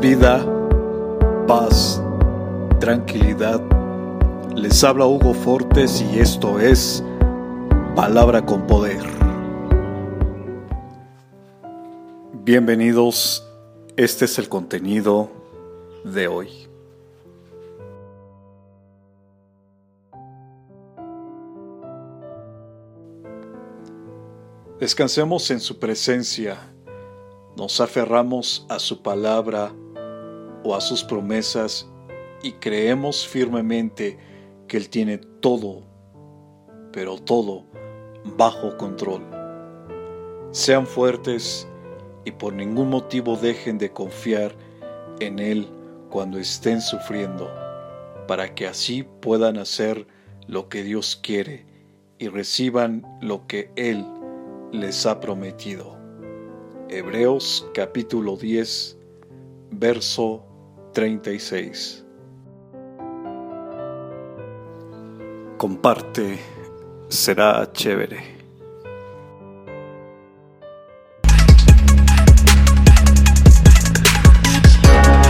vida, paz, tranquilidad. Les habla Hugo Fortes y esto es Palabra con Poder. Bienvenidos, este es el contenido de hoy. Descansemos en su presencia, nos aferramos a su palabra o a sus promesas y creemos firmemente que Él tiene todo, pero todo bajo control. Sean fuertes y por ningún motivo dejen de confiar en Él cuando estén sufriendo, para que así puedan hacer lo que Dios quiere y reciban lo que Él les ha prometido. Hebreos capítulo 10, verso 36. Comparte, será chévere.